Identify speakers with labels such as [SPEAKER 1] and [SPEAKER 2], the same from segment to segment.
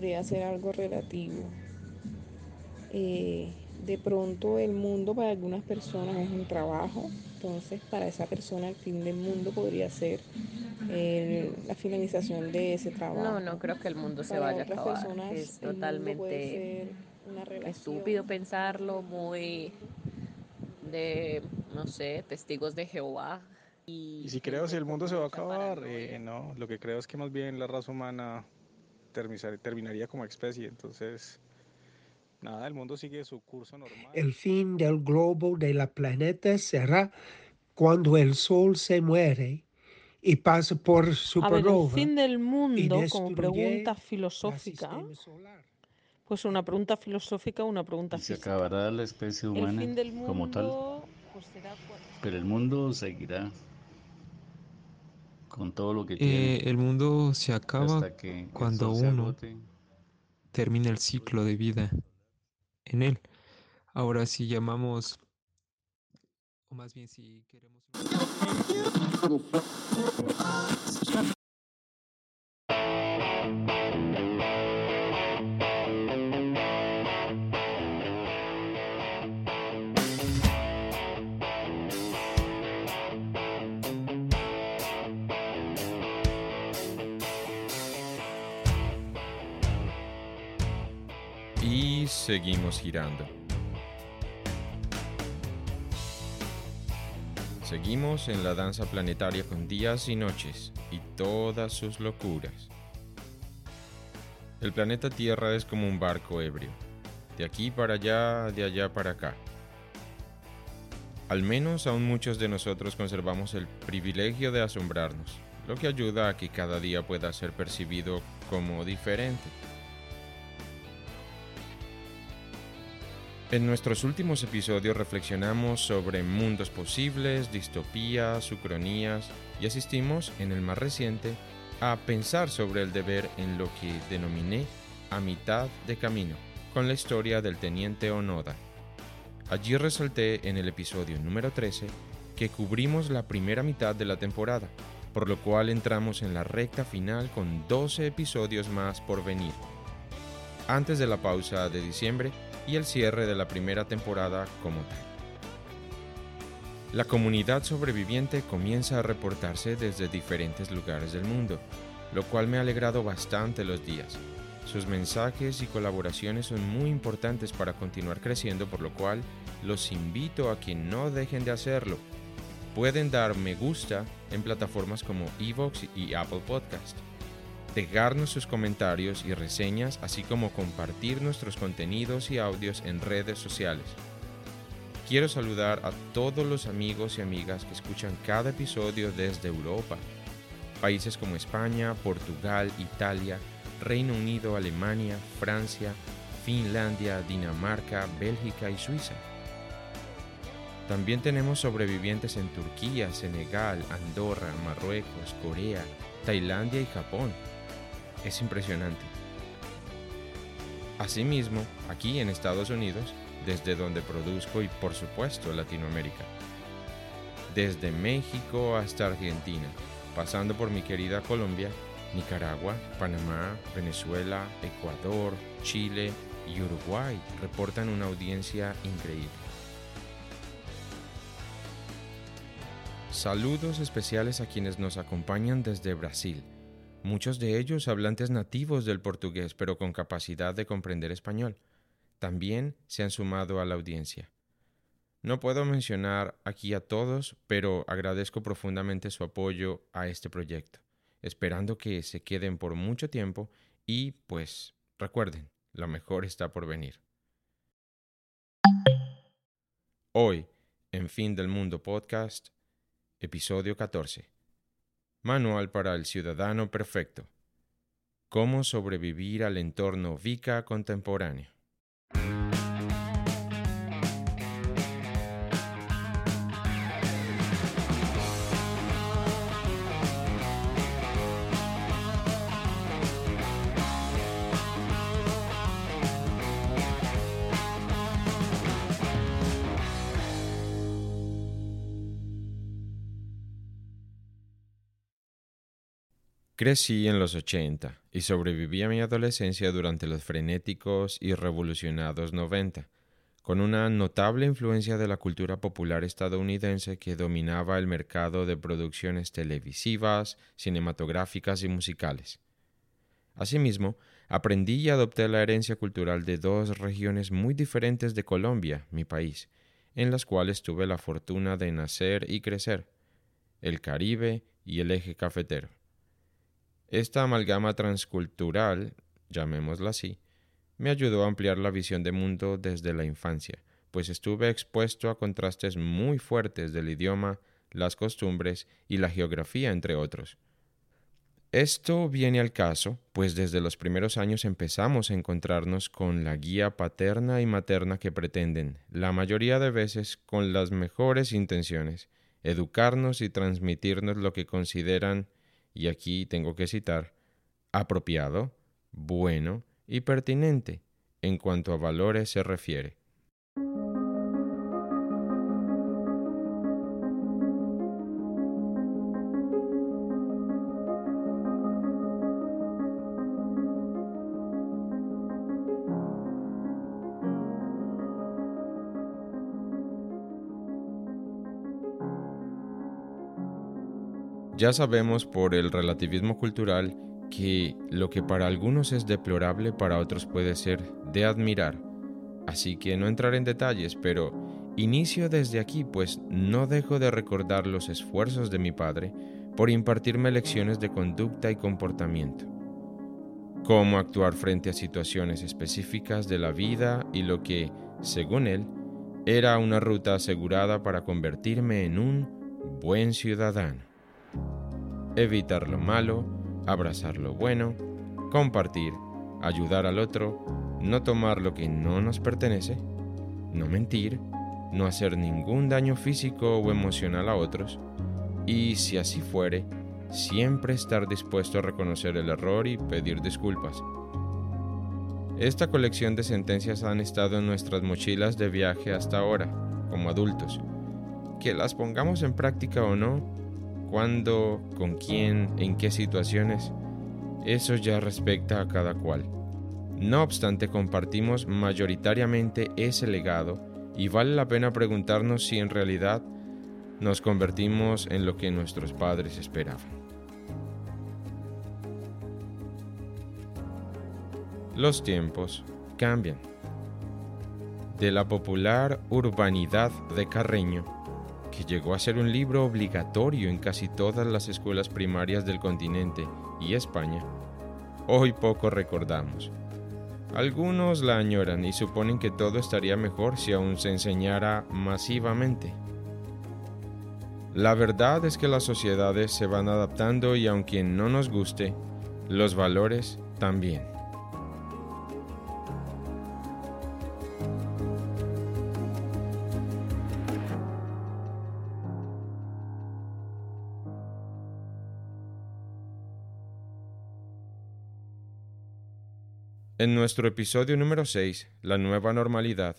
[SPEAKER 1] Podría ser algo relativo. Eh, de pronto el mundo para algunas personas es un trabajo, entonces para esa persona el fin del mundo podría ser eh, la finalización de ese trabajo.
[SPEAKER 2] No, no creo que el mundo se vaya a acabar. Es totalmente estúpido pensarlo, muy de, no sé, testigos de Jehová.
[SPEAKER 3] Y, si creo si el mundo se va a acabar, eh, no, lo que creo es que más bien la raza humana terminaría como especie, entonces Nada, el mundo sigue su curso normal.
[SPEAKER 4] El fin del globo de la planeta será cuando el Sol se muere y pasa por supernova.
[SPEAKER 1] el fin del mundo, como pregunta filosófica, pues una pregunta filosófica, una pregunta
[SPEAKER 5] Se acabará la especie humana como tal, pues pero el mundo seguirá con todo lo que tiene.
[SPEAKER 6] Eh, el mundo se acaba cuando uno termina el ciclo de vida en él. Ahora si llamamos, o más bien si queremos...
[SPEAKER 7] Y seguimos girando. Seguimos en la danza planetaria con días y noches y todas sus locuras. El planeta Tierra es como un barco ebrio, de aquí para allá, de allá para acá. Al menos aún muchos de nosotros conservamos el privilegio de asombrarnos, lo que ayuda a que cada día pueda ser percibido como diferente. En nuestros últimos episodios reflexionamos sobre mundos posibles, distopías, ucronías y asistimos, en el más reciente, a pensar sobre el deber en lo que denominé a mitad de camino, con la historia del teniente Onoda. Allí resalté en el episodio número 13 que cubrimos la primera mitad de la temporada, por lo cual entramos en la recta final con 12 episodios más por venir. Antes de la pausa de diciembre, y el cierre de la primera temporada como tal. La comunidad sobreviviente comienza a reportarse desde diferentes lugares del mundo, lo cual me ha alegrado bastante los días. Sus mensajes y colaboraciones son muy importantes para continuar creciendo, por lo cual los invito a que no dejen de hacerlo. Pueden dar me gusta en plataformas como Evox y Apple Podcast dejarnos sus comentarios y reseñas, así como compartir nuestros contenidos y audios en redes sociales. Quiero saludar a todos los amigos y amigas que escuchan cada episodio desde Europa, países como España, Portugal, Italia, Reino Unido, Alemania, Francia, Finlandia, Dinamarca, Bélgica y Suiza. También tenemos sobrevivientes en Turquía, Senegal, Andorra, Marruecos, Corea, Tailandia y Japón es impresionante. Asimismo, aquí en Estados Unidos, desde donde produzco y por supuesto Latinoamérica. Desde México hasta Argentina, pasando por mi querida Colombia, Nicaragua, Panamá, Venezuela, Ecuador, Chile y Uruguay reportan una audiencia increíble. Saludos especiales a quienes nos acompañan desde Brasil, muchos de ellos hablantes nativos del portugués pero con capacidad de comprender español. También se han sumado a la audiencia. No puedo mencionar aquí a todos, pero agradezco profundamente su apoyo a este proyecto, esperando que se queden por mucho tiempo y pues recuerden, lo mejor está por venir. Hoy, en Fin del Mundo Podcast, episodio 14. Manual para el Ciudadano Perfecto. Cómo sobrevivir al entorno VICA contemporáneo. Crecí en los 80 y sobreviví a mi adolescencia durante los frenéticos y revolucionados 90, con una notable influencia de la cultura popular estadounidense que dominaba el mercado de producciones televisivas, cinematográficas y musicales. Asimismo, aprendí y adopté la herencia cultural de dos regiones muy diferentes de Colombia, mi país, en las cuales tuve la fortuna de nacer y crecer, el Caribe y el eje cafetero. Esta amalgama transcultural, llamémosla así, me ayudó a ampliar la visión de mundo desde la infancia, pues estuve expuesto a contrastes muy fuertes del idioma, las costumbres y la geografía, entre otros. Esto viene al caso, pues desde los primeros años empezamos a encontrarnos con la guía paterna y materna que pretenden, la mayoría de veces con las mejores intenciones, educarnos y transmitirnos lo que consideran y aquí tengo que citar, apropiado, bueno y pertinente en cuanto a valores se refiere. Ya sabemos por el relativismo cultural que lo que para algunos es deplorable para otros puede ser de admirar. Así que no entraré en detalles, pero inicio desde aquí, pues no dejo de recordar los esfuerzos de mi padre por impartirme lecciones de conducta y comportamiento. Cómo actuar frente a situaciones específicas de la vida y lo que, según él, era una ruta asegurada para convertirme en un buen ciudadano evitar lo malo, abrazar lo bueno, compartir, ayudar al otro, no tomar lo que no nos pertenece, no mentir, no hacer ningún daño físico o emocional a otros, y si así fuere, siempre estar dispuesto a reconocer el error y pedir disculpas. Esta colección de sentencias han estado en nuestras mochilas de viaje hasta ahora, como adultos. Que las pongamos en práctica o no, cuándo, con quién, en qué situaciones, eso ya respecta a cada cual. No obstante, compartimos mayoritariamente ese legado y vale la pena preguntarnos si en realidad nos convertimos en lo que nuestros padres esperaban. Los tiempos cambian. De la popular urbanidad de Carreño, llegó a ser un libro obligatorio en casi todas las escuelas primarias del continente y España, hoy poco recordamos. Algunos la añoran y suponen que todo estaría mejor si aún se enseñara masivamente. La verdad es que las sociedades se van adaptando y aunque no nos guste, los valores también. En nuestro episodio número 6, La nueva normalidad,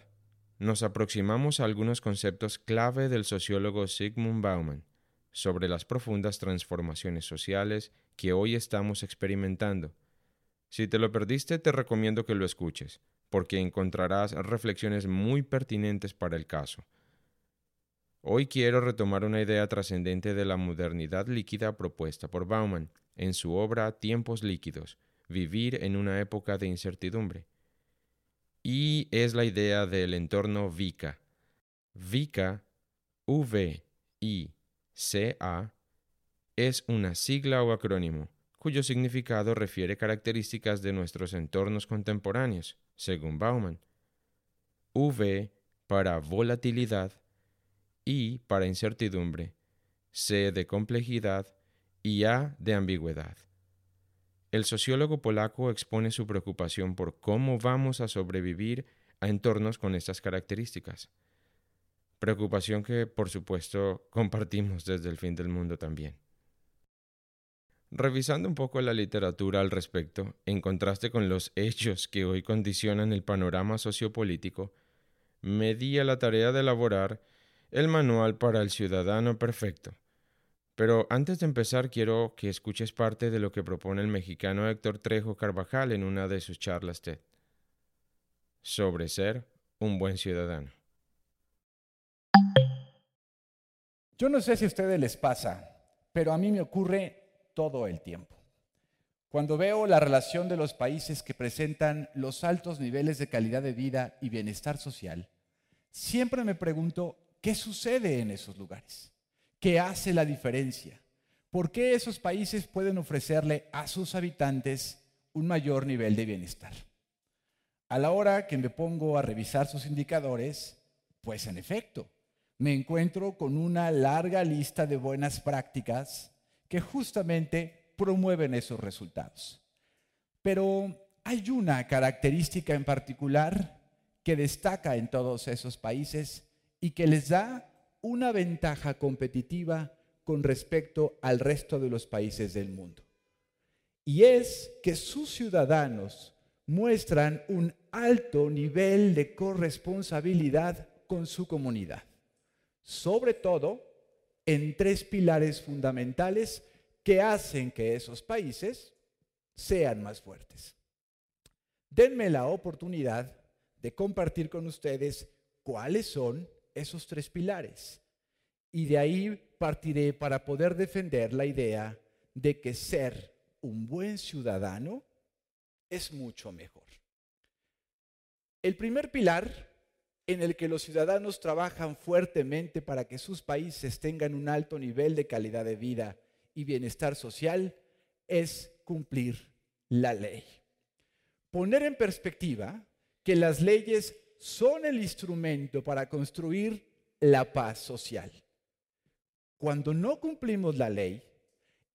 [SPEAKER 7] nos aproximamos a algunos conceptos clave del sociólogo Sigmund Bauman sobre las profundas transformaciones sociales que hoy estamos experimentando. Si te lo perdiste, te recomiendo que lo escuches, porque encontrarás reflexiones muy pertinentes para el caso. Hoy quiero retomar una idea trascendente de la modernidad líquida propuesta por Bauman en su obra Tiempos líquidos, vivir en una época de incertidumbre. Y es la idea del entorno VICA. VICA, V-I-C-A, es una sigla o acrónimo cuyo significado refiere características de nuestros entornos contemporáneos, según Bauman. V para volatilidad, I para incertidumbre, C de complejidad y A de ambigüedad. El sociólogo polaco expone su preocupación por cómo vamos a sobrevivir a entornos con estas características. Preocupación que, por supuesto, compartimos desde el fin del mundo también. Revisando un poco la literatura al respecto, en contraste con los hechos que hoy condicionan el panorama sociopolítico, me di a la tarea de elaborar el manual para el ciudadano perfecto. Pero antes de empezar quiero que escuches parte de lo que propone el mexicano Héctor Trejo Carvajal en una de sus charlas TED sobre ser un buen ciudadano.
[SPEAKER 8] Yo no sé si a ustedes les pasa, pero a mí me ocurre todo el tiempo. Cuando veo la relación de los países que presentan los altos niveles de calidad de vida y bienestar social, siempre me pregunto qué sucede en esos lugares, qué hace la diferencia, por qué esos países pueden ofrecerle a sus habitantes un mayor nivel de bienestar. A la hora que me pongo a revisar sus indicadores, pues en efecto, me encuentro con una larga lista de buenas prácticas que justamente promueven esos resultados. Pero hay una característica en particular que destaca en todos esos países y que les da una ventaja competitiva con respecto al resto de los países del mundo. Y es que sus ciudadanos muestran un alto nivel de corresponsabilidad con su comunidad, sobre todo en tres pilares fundamentales que hacen que esos países sean más fuertes. Denme la oportunidad de compartir con ustedes cuáles son esos tres pilares. Y de ahí partiré para poder defender la idea de que ser un buen ciudadano es mucho mejor. El primer pilar en el que los ciudadanos trabajan fuertemente para que sus países tengan un alto nivel de calidad de vida y bienestar social es cumplir la ley. Poner en perspectiva que las leyes son el instrumento para construir la paz social. Cuando no cumplimos la ley,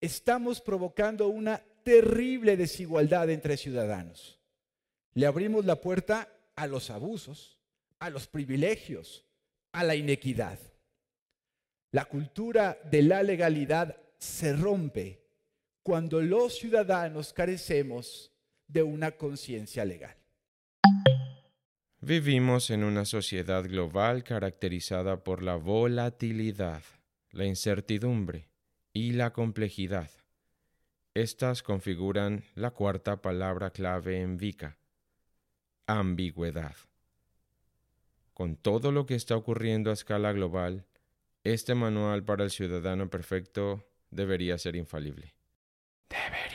[SPEAKER 8] estamos provocando una terrible desigualdad entre ciudadanos. Le abrimos la puerta a los abusos, a los privilegios, a la inequidad. La cultura de la legalidad se rompe cuando los ciudadanos carecemos de una conciencia legal.
[SPEAKER 7] Vivimos en una sociedad global caracterizada por la volatilidad, la incertidumbre y la complejidad. Estas configuran la cuarta palabra clave en VICA, ambigüedad. Con todo lo que está ocurriendo a escala global, este manual para el ciudadano perfecto debería ser infalible. Debería.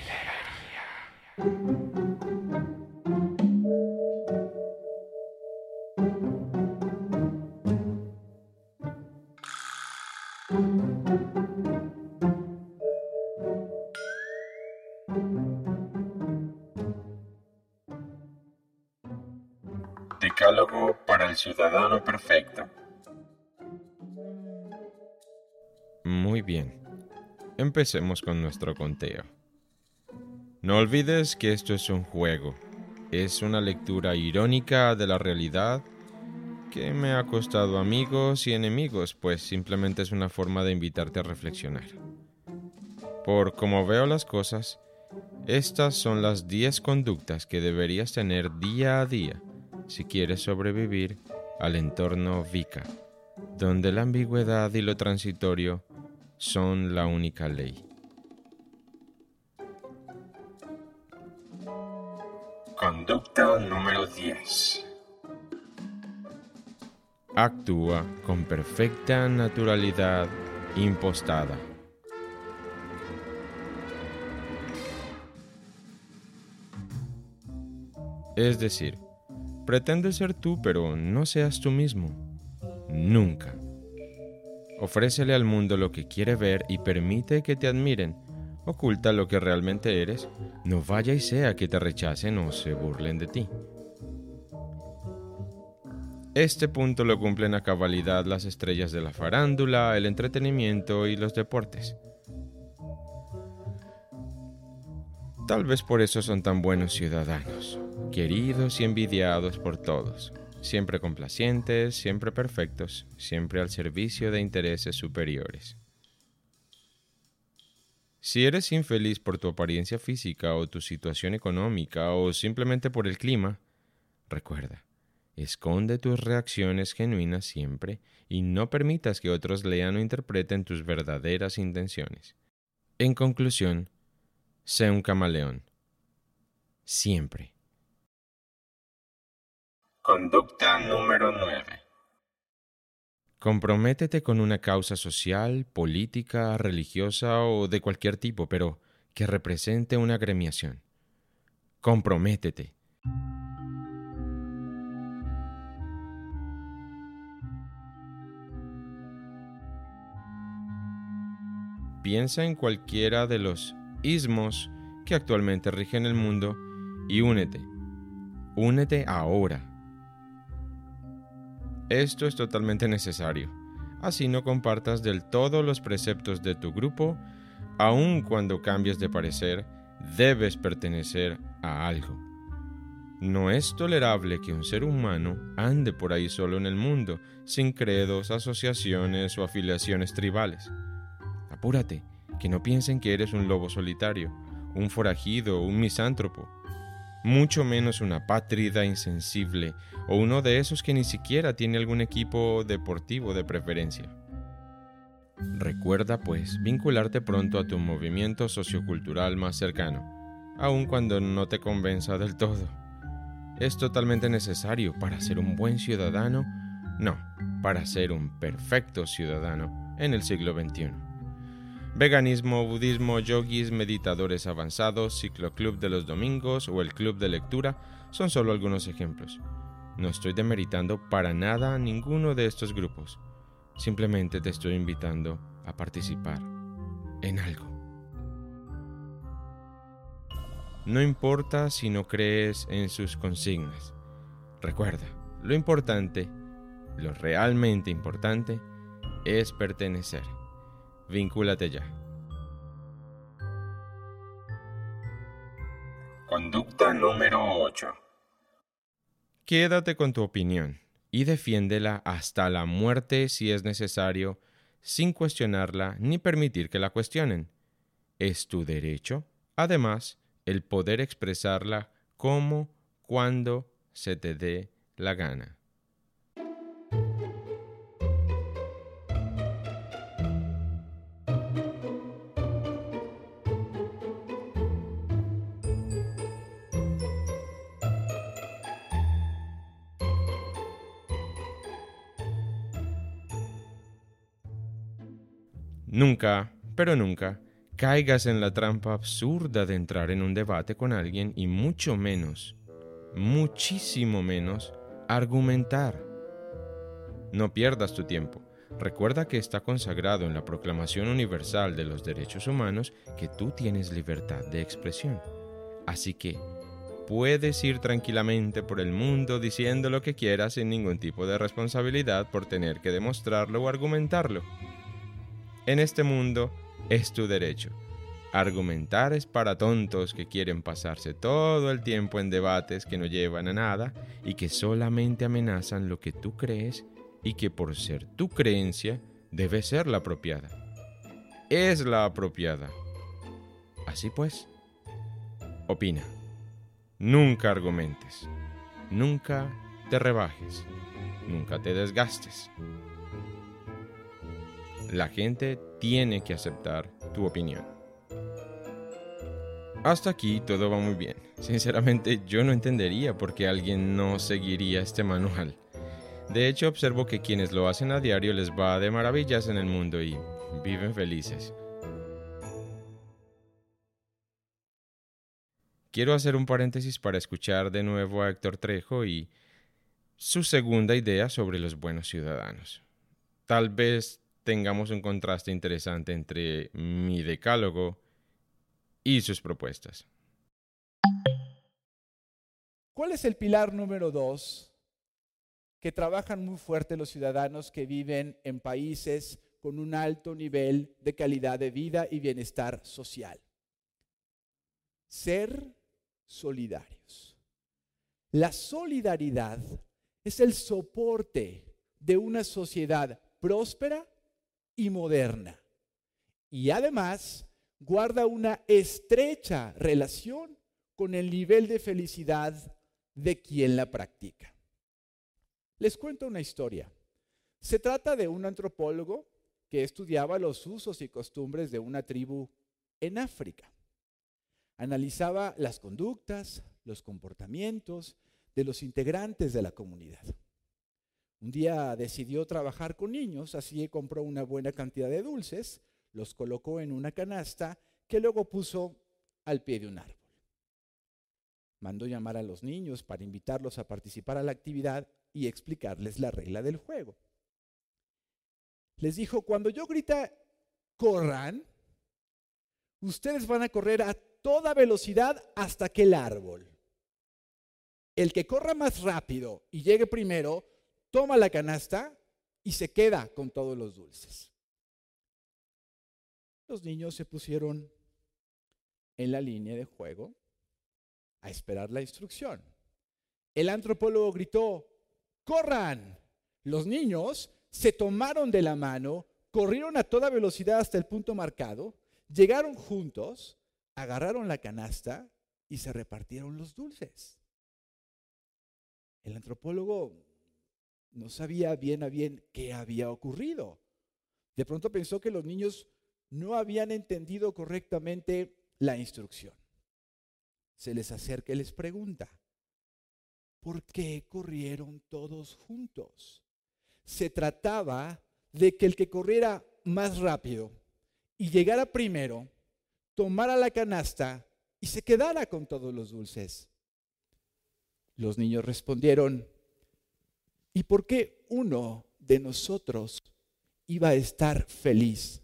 [SPEAKER 7] Ciudadano perfecto. Muy bien. Empecemos con nuestro conteo. No olvides que esto es un juego. Es una lectura irónica de la realidad que me ha costado amigos y enemigos, pues simplemente es una forma de invitarte a reflexionar. Por como veo las cosas, estas son las 10 conductas que deberías tener día a día si quieres sobrevivir al entorno VICA, donde la ambigüedad y lo transitorio son la única ley. Conducta número 10. Actúa con perfecta naturalidad impostada. Es decir, pretende ser tú pero no seas tú mismo. Nunca. Ofrécele al mundo lo que quiere ver y permite que te admiren. Oculta lo que realmente eres. No vaya y sea que te rechacen o se burlen de ti. Este punto lo cumplen a cabalidad las estrellas de la farándula, el entretenimiento y los deportes. Tal vez por eso son tan buenos ciudadanos, queridos y envidiados por todos, siempre complacientes, siempre perfectos, siempre al servicio de intereses superiores. Si eres infeliz por tu apariencia física o tu situación económica o simplemente por el clima, recuerda, esconde tus reacciones genuinas siempre y no permitas que otros lean o interpreten tus verdaderas intenciones. En conclusión, Sé un camaleón. Siempre. Conducta número 9. Comprométete con una causa social, política, religiosa o de cualquier tipo, pero que represente una agremiación. Comprométete. Piensa en cualquiera de los ismos que actualmente rigen el mundo y únete. Únete ahora. Esto es totalmente necesario. Así no compartas del todo los preceptos de tu grupo, aun cuando cambies de parecer, debes pertenecer a algo. No es tolerable que un ser humano ande por ahí solo en el mundo, sin credos, asociaciones o afiliaciones tribales. Apúrate, que no piensen que eres un lobo solitario, un forajido, un misántropo, mucho menos una pátrida insensible o uno de esos que ni siquiera tiene algún equipo deportivo de preferencia. Recuerda, pues, vincularte pronto a tu movimiento sociocultural más cercano, aun cuando no te convenza del todo. ¿Es totalmente necesario para ser un buen ciudadano? No, para ser un perfecto ciudadano en el siglo XXI. Veganismo, budismo, yogis, meditadores avanzados, cicloclub de los domingos o el club de lectura son solo algunos ejemplos. No estoy demeritando para nada a ninguno de estos grupos. Simplemente te estoy invitando a participar en algo. No importa si no crees en sus consignas. Recuerda, lo importante, lo realmente importante, es pertenecer. Vincúlate ya. Conducta número 8. Quédate con tu opinión y defiéndela hasta la muerte si es necesario, sin cuestionarla ni permitir que la cuestionen. Es tu derecho, además, el poder expresarla como, cuando se te dé la gana. Nunca, pero nunca, caigas en la trampa absurda de entrar en un debate con alguien y mucho menos, muchísimo menos, argumentar. No pierdas tu tiempo. Recuerda que está consagrado en la Proclamación Universal de los Derechos Humanos que tú tienes libertad de expresión. Así que puedes ir tranquilamente por el mundo diciendo lo que quieras sin ningún tipo de responsabilidad por tener que demostrarlo o argumentarlo. En este mundo es tu derecho. Argumentar es para tontos que quieren pasarse todo el tiempo en debates que no llevan a nada y que solamente amenazan lo que tú crees y que por ser tu creencia debe ser la apropiada. Es la apropiada. Así pues, opina. Nunca argumentes. Nunca te rebajes. Nunca te desgastes. La gente tiene que aceptar tu opinión. Hasta aquí todo va muy bien. Sinceramente yo no entendería por qué alguien no seguiría este manual. De hecho observo que quienes lo hacen a diario les va de maravillas en el mundo y viven felices. Quiero hacer un paréntesis para escuchar de nuevo a Héctor Trejo y su segunda idea sobre los buenos ciudadanos. Tal vez tengamos un contraste interesante entre mi decálogo y sus propuestas.
[SPEAKER 8] ¿Cuál es el pilar número dos que trabajan muy fuerte los ciudadanos que viven en países con un alto nivel de calidad de vida y bienestar social? Ser solidarios. La solidaridad es el soporte de una sociedad próspera y moderna. Y además guarda una estrecha relación con el nivel de felicidad de quien la practica. Les cuento una historia. Se trata de un antropólogo que estudiaba los usos y costumbres de una tribu en África. Analizaba las conductas, los comportamientos de los integrantes de la comunidad. Un día decidió trabajar con niños, así compró una buena cantidad de dulces, los colocó en una canasta que luego puso al pie de un árbol. Mandó llamar a los niños para invitarlos a participar a la actividad y explicarles la regla del juego. Les dijo, cuando yo grita, corran, ustedes van a correr a toda velocidad hasta aquel árbol. El que corra más rápido y llegue primero, toma la canasta y se queda con todos los dulces. Los niños se pusieron en la línea de juego a esperar la instrucción. El antropólogo gritó, corran. Los niños se tomaron de la mano, corrieron a toda velocidad hasta el punto marcado, llegaron juntos, agarraron la canasta y se repartieron los dulces. El antropólogo no sabía bien a bien qué había ocurrido. De pronto pensó que los niños no habían entendido correctamente la instrucción. Se les acerca y les pregunta, ¿por qué corrieron todos juntos? Se trataba de que el que corriera más rápido y llegara primero, tomara la canasta y se quedara con todos los dulces. Los niños respondieron, ¿y por qué uno de nosotros iba a estar feliz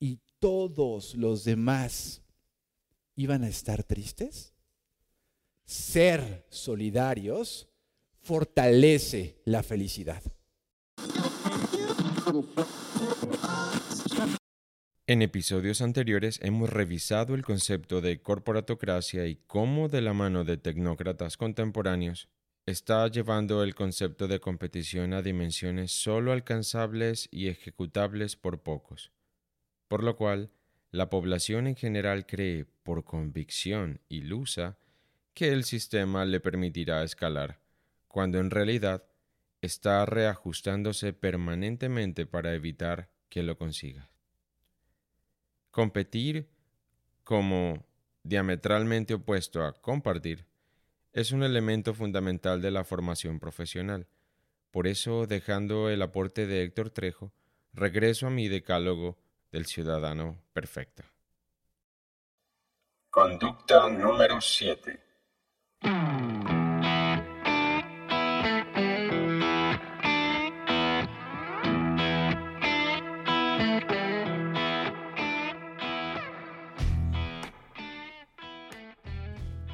[SPEAKER 8] y todos los demás iban a estar tristes? Ser solidarios fortalece la felicidad.
[SPEAKER 7] En episodios anteriores hemos revisado el concepto de corporatocracia y cómo de la mano de tecnócratas contemporáneos está llevando el concepto de competición a dimensiones solo alcanzables y ejecutables por pocos, por lo cual la población en general cree, por convicción ilusa, que el sistema le permitirá escalar, cuando en realidad está reajustándose permanentemente para evitar que lo consiga. Competir como diametralmente opuesto a compartir es un elemento fundamental de la formación profesional. Por eso, dejando el aporte de Héctor Trejo, regreso a mi decálogo del ciudadano perfecto.
[SPEAKER 9] Conducta número 7.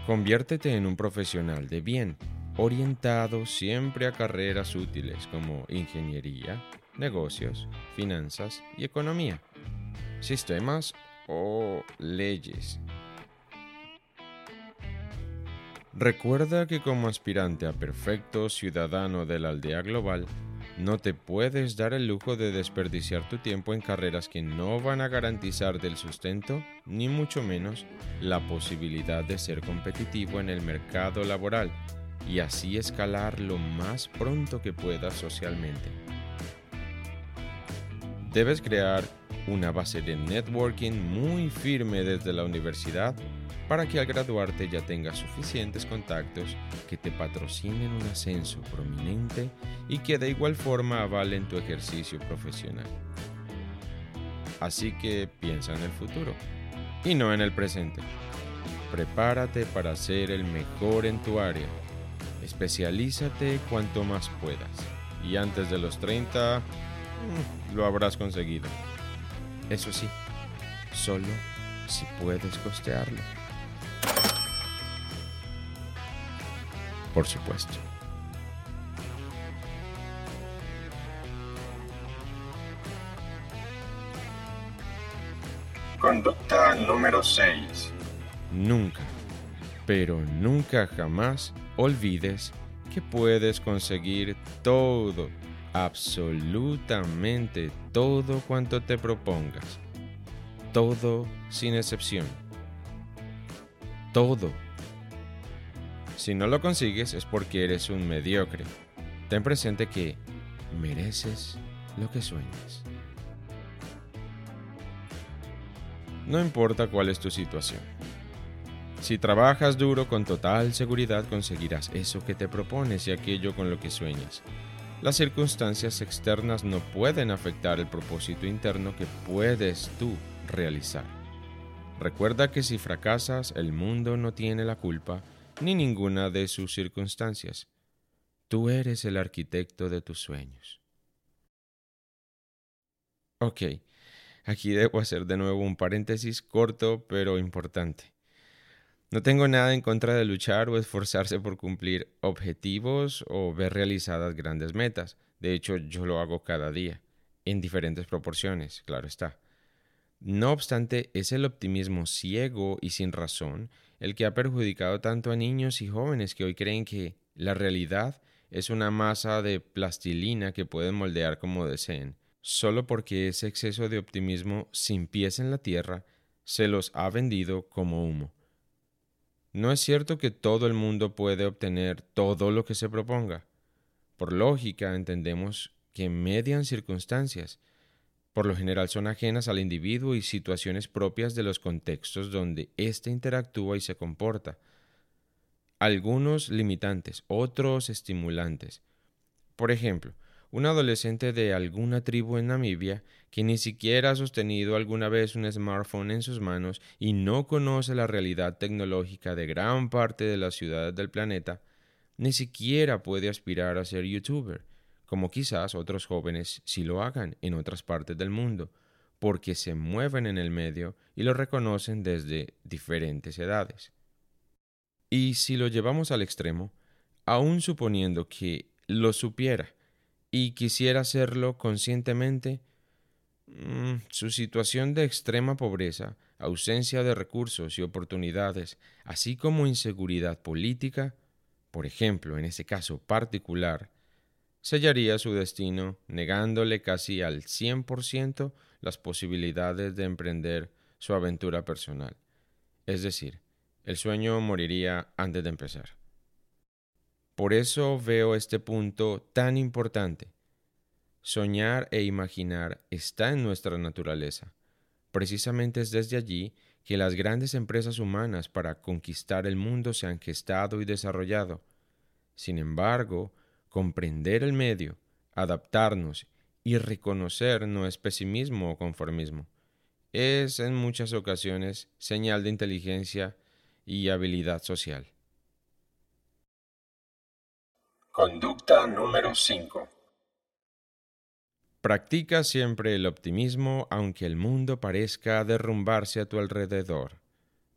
[SPEAKER 7] Conviértete en un profesional de bien, orientado siempre a carreras útiles como ingeniería, negocios, finanzas y economía, sistemas o leyes. Recuerda que como aspirante a perfecto ciudadano de la aldea global, no te puedes dar el lujo de desperdiciar tu tiempo en carreras que no van a garantizar del sustento, ni mucho menos la posibilidad de ser competitivo en el mercado laboral y así escalar lo más pronto que puedas socialmente. Debes crear una base de networking muy firme desde la universidad para que al graduarte ya tengas suficientes contactos que te patrocinen un ascenso prominente y que de igual forma avalen tu ejercicio profesional. Así que piensa en el futuro y no en el presente. Prepárate para ser el mejor en tu área. Especialízate cuanto más puedas. Y antes de los 30 mm, lo habrás conseguido. Eso sí, solo si puedes costearlo. Por supuesto.
[SPEAKER 9] Conducta número 6.
[SPEAKER 7] Nunca, pero nunca jamás olvides que puedes conseguir todo, absolutamente todo cuanto te propongas. Todo sin excepción. Todo. Si no lo consigues es porque eres un mediocre. Ten presente que mereces lo que sueñas. No importa cuál es tu situación. Si trabajas duro con total seguridad conseguirás eso que te propones y aquello con lo que sueñas. Las circunstancias externas no pueden afectar el propósito interno que puedes tú realizar. Recuerda que si fracasas, el mundo no tiene la culpa ni ninguna de sus circunstancias. Tú eres el arquitecto de tus sueños. Ok, Aquí debo hacer de nuevo un paréntesis corto pero importante. No tengo nada en contra de luchar o esforzarse por cumplir objetivos o ver realizadas grandes metas. De hecho, yo lo hago cada día, en diferentes proporciones, claro está. No obstante, es el optimismo ciego y sin razón el que ha perjudicado tanto a niños y jóvenes que hoy creen que la realidad es una masa de plastilina que pueden moldear como deseen solo porque ese exceso de optimismo sin pies en la tierra se los ha vendido como humo. No es cierto que todo el mundo puede obtener todo lo que se proponga. Por lógica entendemos que median circunstancias, por lo general son ajenas al individuo y situaciones propias de los contextos donde éste interactúa y se comporta. Algunos limitantes, otros estimulantes. Por ejemplo, un adolescente de alguna tribu en Namibia que ni siquiera ha sostenido alguna vez un smartphone en sus manos y no conoce la realidad tecnológica de gran parte de las ciudades del planeta, ni siquiera puede aspirar a ser youtuber, como quizás otros jóvenes sí lo hagan en otras partes del mundo, porque se mueven en el medio y lo reconocen desde diferentes edades. Y si lo llevamos al extremo, aun suponiendo que lo supiera, y quisiera hacerlo conscientemente, mm, su situación de extrema pobreza, ausencia de recursos y oportunidades, así como inseguridad política, por ejemplo, en ese caso particular, sellaría su destino negándole casi al 100% las posibilidades de emprender su aventura personal. Es decir, el sueño moriría antes de empezar. Por eso veo este punto tan importante. Soñar e imaginar está en nuestra naturaleza. Precisamente es desde allí que las grandes empresas humanas para conquistar el mundo se han gestado y desarrollado. Sin embargo, comprender el medio, adaptarnos y reconocer no es pesimismo o conformismo. Es en muchas ocasiones señal de inteligencia y habilidad social.
[SPEAKER 9] Conducta número 5.
[SPEAKER 7] Practica siempre el optimismo aunque el mundo parezca derrumbarse a tu alrededor.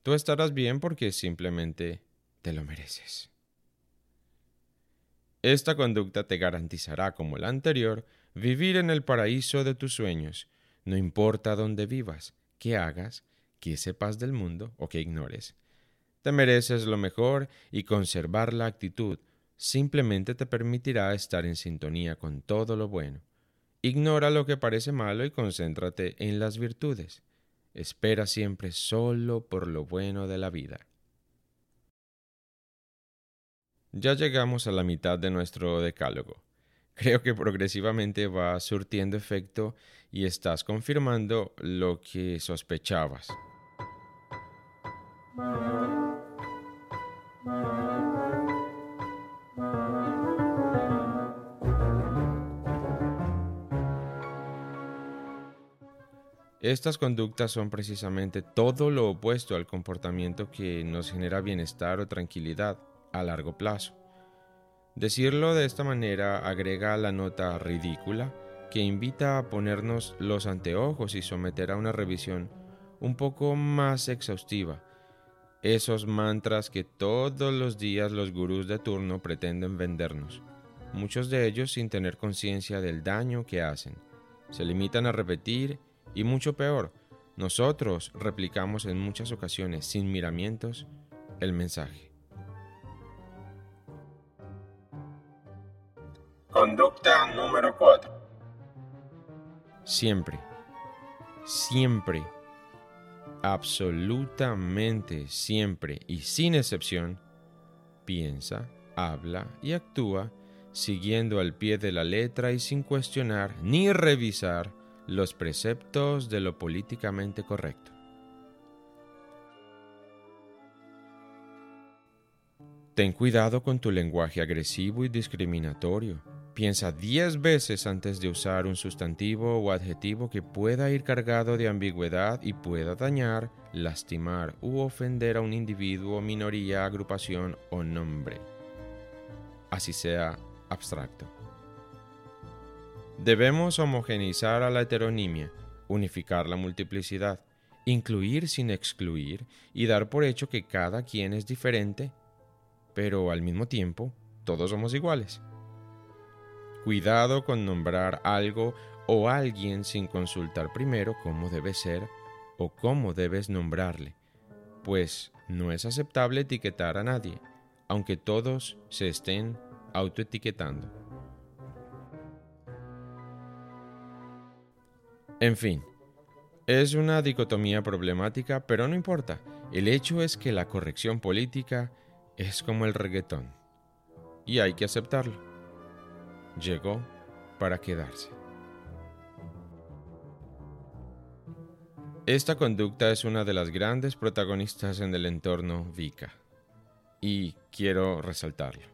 [SPEAKER 7] Tú estarás bien porque simplemente te lo mereces. Esta conducta te garantizará, como la anterior, vivir en el paraíso de tus sueños, no importa dónde vivas, qué hagas, qué sepas del mundo o qué ignores. Te mereces lo mejor y conservar la actitud simplemente te permitirá estar en sintonía con todo lo bueno. Ignora lo que parece malo y concéntrate en las virtudes. Espera siempre solo por lo bueno de la vida. Ya llegamos a la mitad de nuestro decálogo. Creo que progresivamente va surtiendo efecto y estás confirmando lo que sospechabas. Estas conductas son precisamente todo lo opuesto al comportamiento que nos genera bienestar o tranquilidad a largo plazo. Decirlo de esta manera agrega la nota ridícula que invita a ponernos los anteojos y someter a una revisión un poco más exhaustiva esos mantras que todos los días los gurús de turno pretenden vendernos, muchos de ellos sin tener conciencia del daño que hacen. Se limitan a repetir y mucho peor, nosotros replicamos en muchas ocasiones sin miramientos el mensaje.
[SPEAKER 9] Conducta número 4.
[SPEAKER 7] Siempre, siempre, absolutamente siempre y sin excepción, piensa, habla y actúa siguiendo al pie de la letra y sin cuestionar ni revisar los preceptos de lo políticamente correcto. Ten cuidado con tu lenguaje agresivo y discriminatorio. Piensa diez veces antes de usar un sustantivo o adjetivo que pueda ir cargado de ambigüedad y pueda dañar, lastimar u ofender a un individuo, minoría, agrupación o nombre, así sea abstracto. Debemos homogeneizar a la heteronimia, unificar la multiplicidad, incluir sin excluir y dar por hecho que cada quien es diferente, pero al mismo tiempo todos somos iguales. Cuidado con nombrar algo o alguien sin consultar primero cómo debe ser o cómo debes nombrarle, pues no es aceptable etiquetar a nadie, aunque todos se estén autoetiquetando. En fin, es una dicotomía problemática, pero no importa. El hecho es que la corrección política es como el reggaetón. Y hay que aceptarlo. Llegó para quedarse. Esta conducta es una de las grandes protagonistas en el entorno Vika. Y quiero resaltarlo.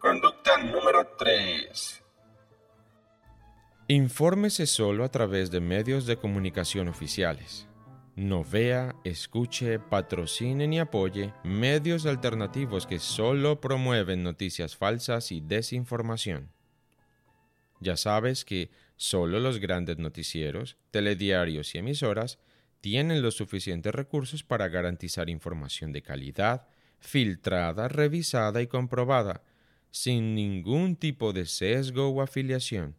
[SPEAKER 9] Conducta número 3.
[SPEAKER 7] Infórmese solo a través de medios de comunicación oficiales. No vea, escuche, patrocine ni apoye medios alternativos que solo promueven noticias falsas y desinformación. Ya sabes que solo los grandes noticieros, telediarios y emisoras tienen los suficientes recursos para garantizar información de calidad, filtrada, revisada y comprobada, sin ningún tipo de sesgo o afiliación.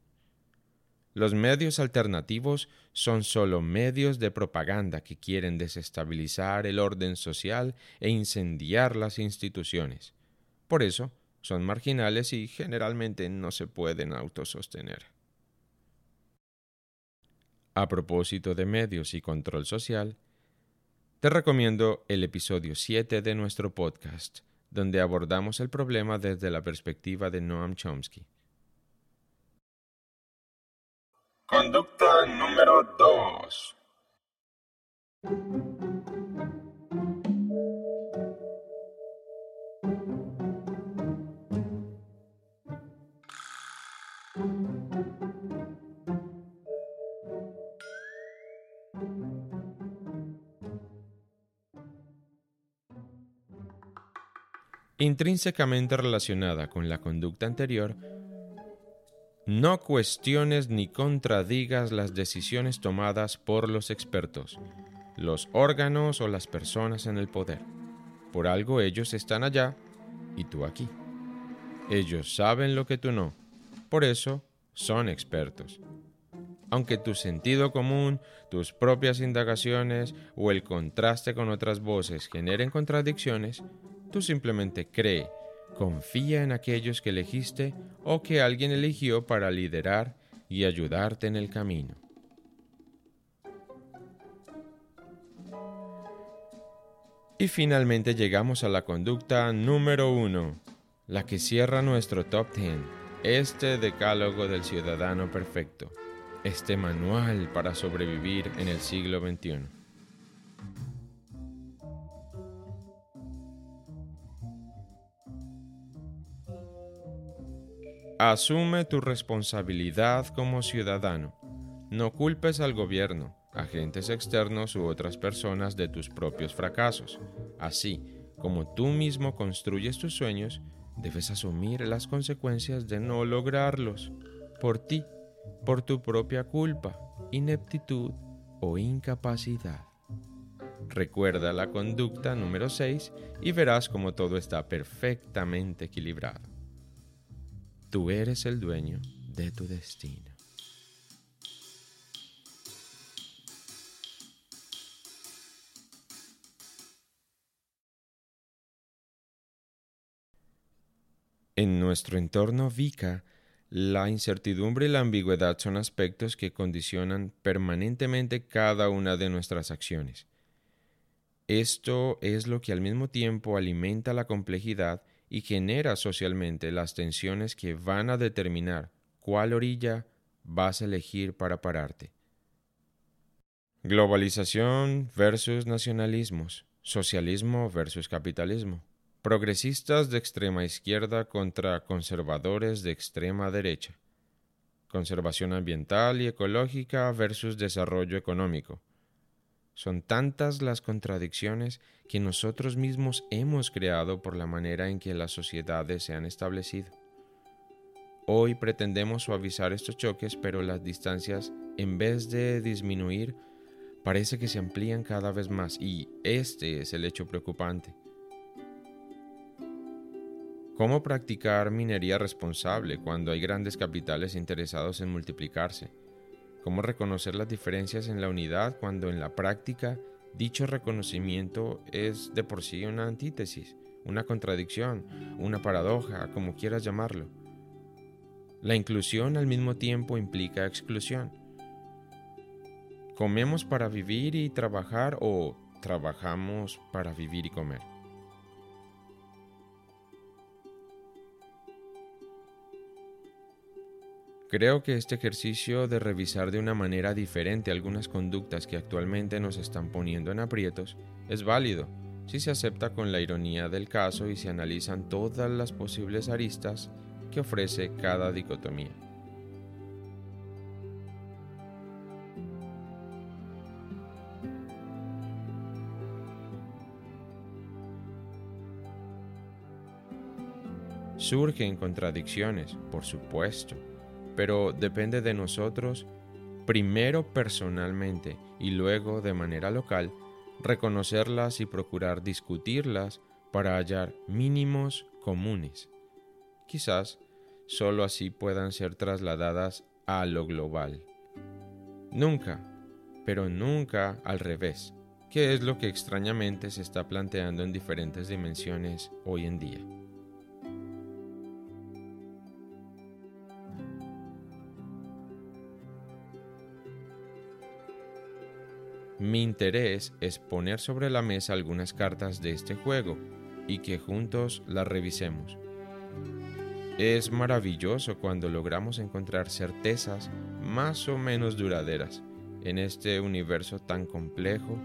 [SPEAKER 7] Los medios alternativos son solo medios de propaganda que quieren desestabilizar el orden social e incendiar las instituciones. Por eso, son marginales y generalmente no se pueden autosostener. A propósito de medios y control social, te recomiendo el episodio 7 de nuestro podcast, donde abordamos el problema desde la perspectiva de Noam Chomsky.
[SPEAKER 9] Conducta número 2.
[SPEAKER 7] Intrínsecamente relacionada con la conducta anterior, no cuestiones ni contradigas las decisiones tomadas por los expertos, los órganos o las personas en el poder. Por algo ellos están allá y tú aquí. Ellos saben lo que tú no. Por eso son expertos. Aunque tu sentido común, tus propias indagaciones o el contraste con otras voces generen contradicciones, tú simplemente cree Confía en aquellos que elegiste o que alguien eligió para liderar y ayudarte en el camino. Y finalmente llegamos a la conducta número uno, la que cierra nuestro top 10, este decálogo del ciudadano perfecto, este manual para sobrevivir en el siglo XXI. Asume tu responsabilidad como ciudadano. No culpes al gobierno, agentes externos u otras personas de tus propios fracasos. Así como tú mismo construyes tus sueños, debes asumir las consecuencias de no lograrlos por ti, por tu propia culpa, ineptitud o incapacidad. Recuerda la conducta número 6 y verás cómo todo está perfectamente equilibrado. Tú eres el dueño de tu destino. En nuestro entorno VICA, la incertidumbre y la ambigüedad son aspectos que condicionan permanentemente cada una de nuestras acciones. Esto es lo que al mismo tiempo alimenta la complejidad y genera socialmente las tensiones que van a determinar cuál orilla vas a elegir para pararte. Globalización versus nacionalismos, socialismo versus capitalismo progresistas de extrema izquierda contra conservadores de extrema derecha, conservación ambiental y ecológica versus desarrollo económico. Son tantas las contradicciones que nosotros mismos hemos creado por la manera en que las sociedades se han establecido. Hoy pretendemos suavizar estos choques, pero las distancias, en vez de disminuir, parece que se amplían cada vez más y este es el hecho preocupante. ¿Cómo practicar minería responsable cuando hay grandes capitales interesados en multiplicarse? ¿Cómo reconocer las diferencias en la unidad cuando en la práctica dicho reconocimiento es de por sí una antítesis, una contradicción, una paradoja, como quieras llamarlo? La inclusión al mismo tiempo implica exclusión. ¿Comemos para vivir y trabajar o trabajamos para vivir y comer? Creo que este ejercicio de revisar de una manera diferente algunas conductas que actualmente nos están poniendo en aprietos es válido si se acepta con la ironía del caso y se analizan todas las posibles aristas que ofrece cada dicotomía. Surgen contradicciones, por supuesto, pero depende de nosotros, primero personalmente y luego de manera local, reconocerlas y procurar discutirlas para hallar mínimos comunes. Quizás sólo así puedan ser trasladadas a lo global. Nunca, pero nunca al revés, que es lo que extrañamente se está planteando en diferentes dimensiones hoy en día. Mi interés es poner sobre la mesa algunas cartas de este juego y que juntos las revisemos. Es maravilloso cuando logramos encontrar certezas más o menos duraderas en este universo tan complejo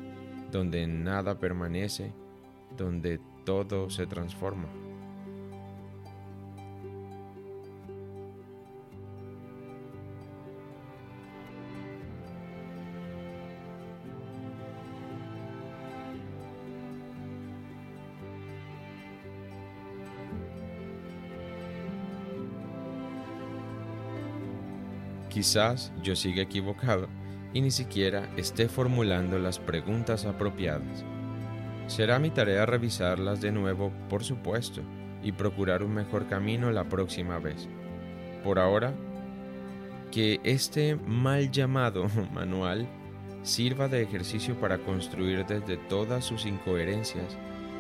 [SPEAKER 7] donde nada permanece, donde todo se transforma. Quizás yo siga equivocado y ni siquiera esté formulando las preguntas apropiadas. Será mi tarea revisarlas de nuevo, por supuesto, y procurar un mejor camino la próxima vez. Por ahora, que este mal llamado manual sirva de ejercicio para construir desde todas sus incoherencias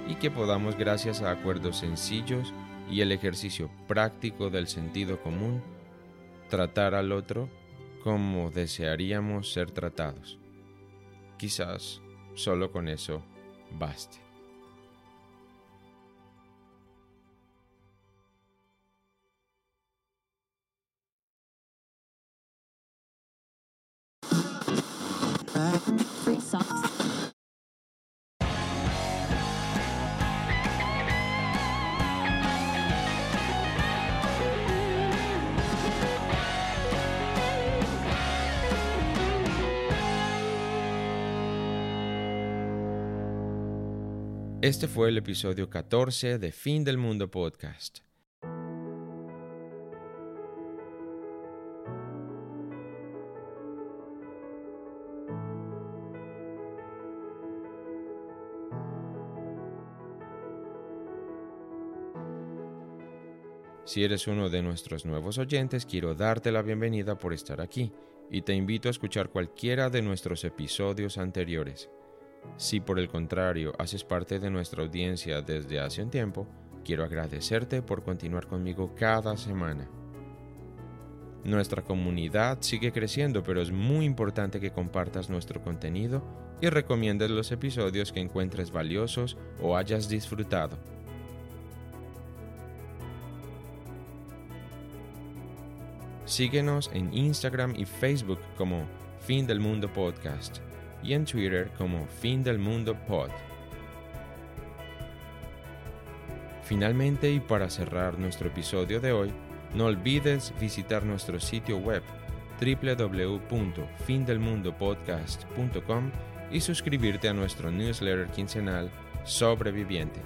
[SPEAKER 7] y que podamos, gracias a acuerdos sencillos y el ejercicio práctico del sentido común, tratar al otro como desearíamos ser tratados. Quizás solo con eso baste. Este fue el episodio 14 de Fin del Mundo Podcast. Si eres uno de nuestros nuevos oyentes, quiero darte la bienvenida por estar aquí y te invito a escuchar cualquiera de nuestros episodios anteriores. Si por el contrario haces parte de nuestra audiencia desde hace un tiempo, quiero agradecerte por continuar conmigo cada semana. Nuestra comunidad sigue creciendo, pero es muy importante que compartas nuestro contenido y recomiendes los episodios que encuentres valiosos o hayas disfrutado. Síguenos en Instagram y Facebook como Fin del Mundo Podcast y en Twitter como Fin del Mundo Pod. Finalmente y para cerrar nuestro episodio de hoy, no olvides visitar nuestro sitio web www.findelmundopodcast.com y suscribirte a nuestro newsletter quincenal Sobreviviente.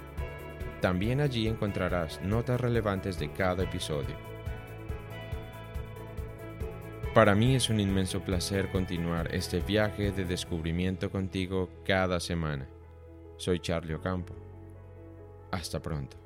[SPEAKER 7] También allí encontrarás notas relevantes de cada episodio. Para mí es un inmenso placer continuar este viaje de descubrimiento contigo cada semana. Soy Charlie Ocampo. Hasta pronto.